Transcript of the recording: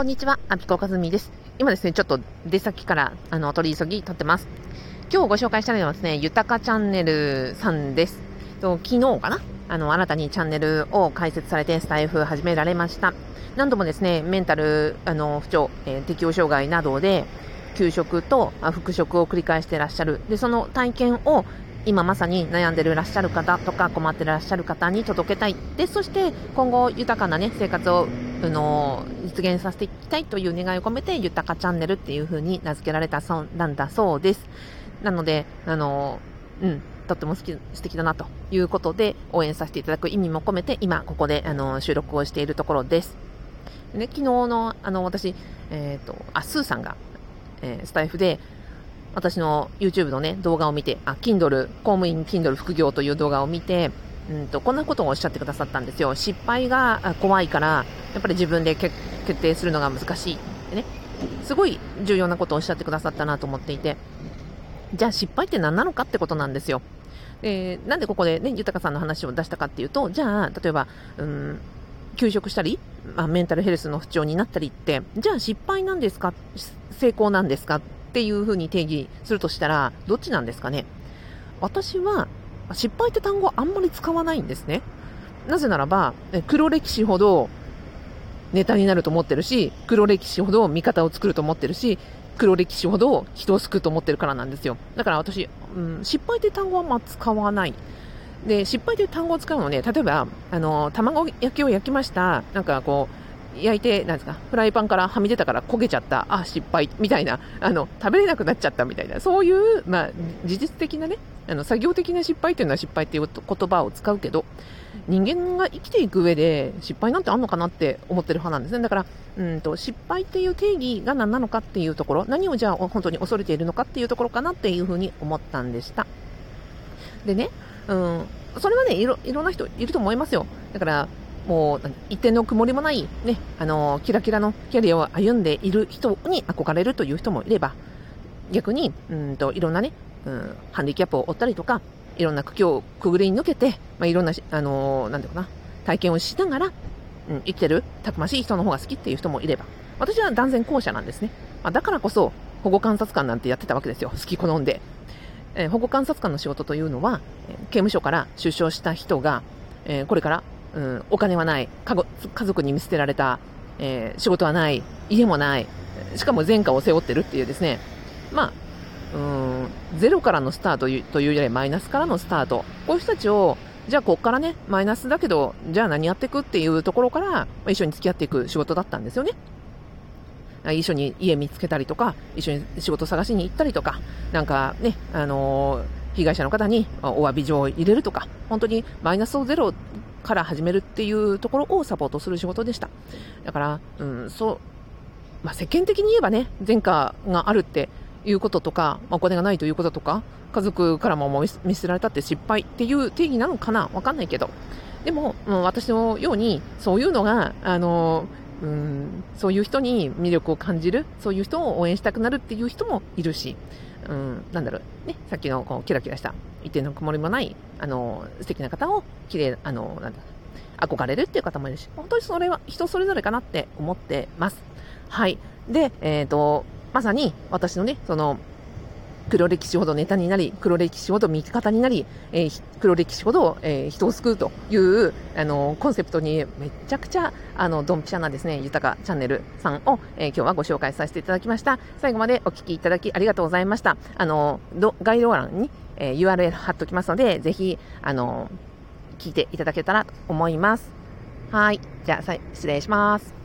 こんにちは、アピコカズミです。今ですね、ちょっと出先から、あの、取り急ぎ撮ってます。今日ご紹介したいのはですね、ゆたかチャンネルさんです。と昨日かな？あの、新たにチャンネルを開設されて、スタイフ始められました。何度もですね、メンタル、あの、不調、えー、適応障害などで、休職と復職を繰り返してらっしゃる。で、その体験を今まさに悩んでいらっしゃる方とか困ってらっしゃる方に届けたい。で、そして今後豊かなね、生活を、あの、実現させていきたいという願いを込めて、豊かチャンネルっていう風に名付けられたそうなんだそうです。なので、あの、うん、とっても好き、素敵だなということで、応援させていただく意味も込めて、今ここで、あの、収録をしているところです。ね、昨日の、あの、私、えっ、ー、と、あ、スーさんが、えー、スタイフで、私の YouTube のね、動画を見て、あ、Kindle、公務員 Kindle 副業という動画を見て、うんと、こんなことをおっしゃってくださったんですよ。失敗が怖いから、やっぱり自分で決定するのが難しい。ね。すごい重要なことをおっしゃってくださったなと思っていて。じゃあ失敗って何なのかってことなんですよ。えー、なんでここでね、豊さんの話を出したかっていうと、じゃあ、例えば、うん、休職したり、まあ、メンタルヘルスの不調になったりって、じゃあ失敗なんですか？成功なんですか？っていうふうに定義するとしたら、どっちなんですかね？私は、失敗って単語あんまり使わないんですね。なぜならば、黒歴史ほどネタになると思ってるし、黒歴史ほど味方を作ると思ってるし、黒歴史ほど人を救うと思ってるからなんですよ。だから私、うん、失敗って単語はま使わない。で、失敗という単語を使うのね、例えば、あの、卵焼きを焼きました。なんかこう、焼いて、なんですか、フライパンからはみ出たから焦げちゃった、あ、失敗、みたいな、あの、食べれなくなっちゃったみたいな、そういう、まあ、事実的なね、あの、作業的な失敗っていうのは失敗っていう言葉を使うけど、人間が生きていく上で失敗なんてあんのかなって思ってる派なんですね。だから、うんと、失敗っていう定義が何なのかっていうところ、何をじゃあ本当に恐れているのかっていうところかなっていうふうに思ったんでした。でね、うん、それはね、いろ、いろんな人いると思いますよ。だから、もう一点の曇りもない、ね、あのキラキラのキャリアを歩んでいる人に憧れるという人もいれば、逆に、うんと、いろんなね、うん、ハンディキャップを負ったりとか、いろんな苦境をくぐり抜けて、まあ、いろんな、あのなんていうな、体験をしながら、うん、生きてる、たくましい人の方が好きっていう人もいれば、私は断然後者なんですね。まあ、だからこそ、保護観察官なんてやってたわけですよ。好き好んで。えー、保護観察官の仕事というのは、刑務所から出所した人が、えー、これからうん、お金はない、家族に見捨てられた、えー、仕事はない、家もない、しかも前科を背負ってるっていうですね、まあ、うん、ゼロからのスタートというよりマイナスからのスタート。こういう人たちを、じゃあこっからね、マイナスだけど、じゃあ何やっていくっていうところから、一緒に付き合っていく仕事だったんですよね。一緒に家見つけたりとか、一緒に仕事探しに行ったりとか、なんかね、あのー、被害者の方にお詫び状を入れるとか、本当にマイナスをゼロから始めるっていうところをサポートする仕事でした。だから、うん、そう、まあ、世間的に言えばね、前科があるっていうこととか、まあ、お金がないということとか、家族からも見捨てられたって失敗っていう定義なのかな？わかんないけど。でも、うん、私のように、そういうのが、あの、うん、そういう人に魅力を感じる、そういう人を応援したくなるっていう人もいるし、うん、なんだろう、ね、さっきのこうキラキラした一定の曇りもない、あの、素敵な方を、綺麗、あの、なんだ、憧れるっていう方もいるし、本当にそれは人それぞれかなって思ってます。はい。で、えっ、ー、と、まさに私のね、その、黒歴史ほどネタになり、黒歴史ほど味方になり、えー、黒歴史ほど、えー、人を救うという、あの、コンセプトにめちゃくちゃ、あの、ドンピシャなですね、豊かチャンネルさんを、えー、今日はご紹介させていただきました。最後までお聞きいただきありがとうございました。あの、概要欄に、えー、URL 貼っておきますので、ぜひ、あの、聞いていただけたらと思います。はい。じゃあ、失礼します。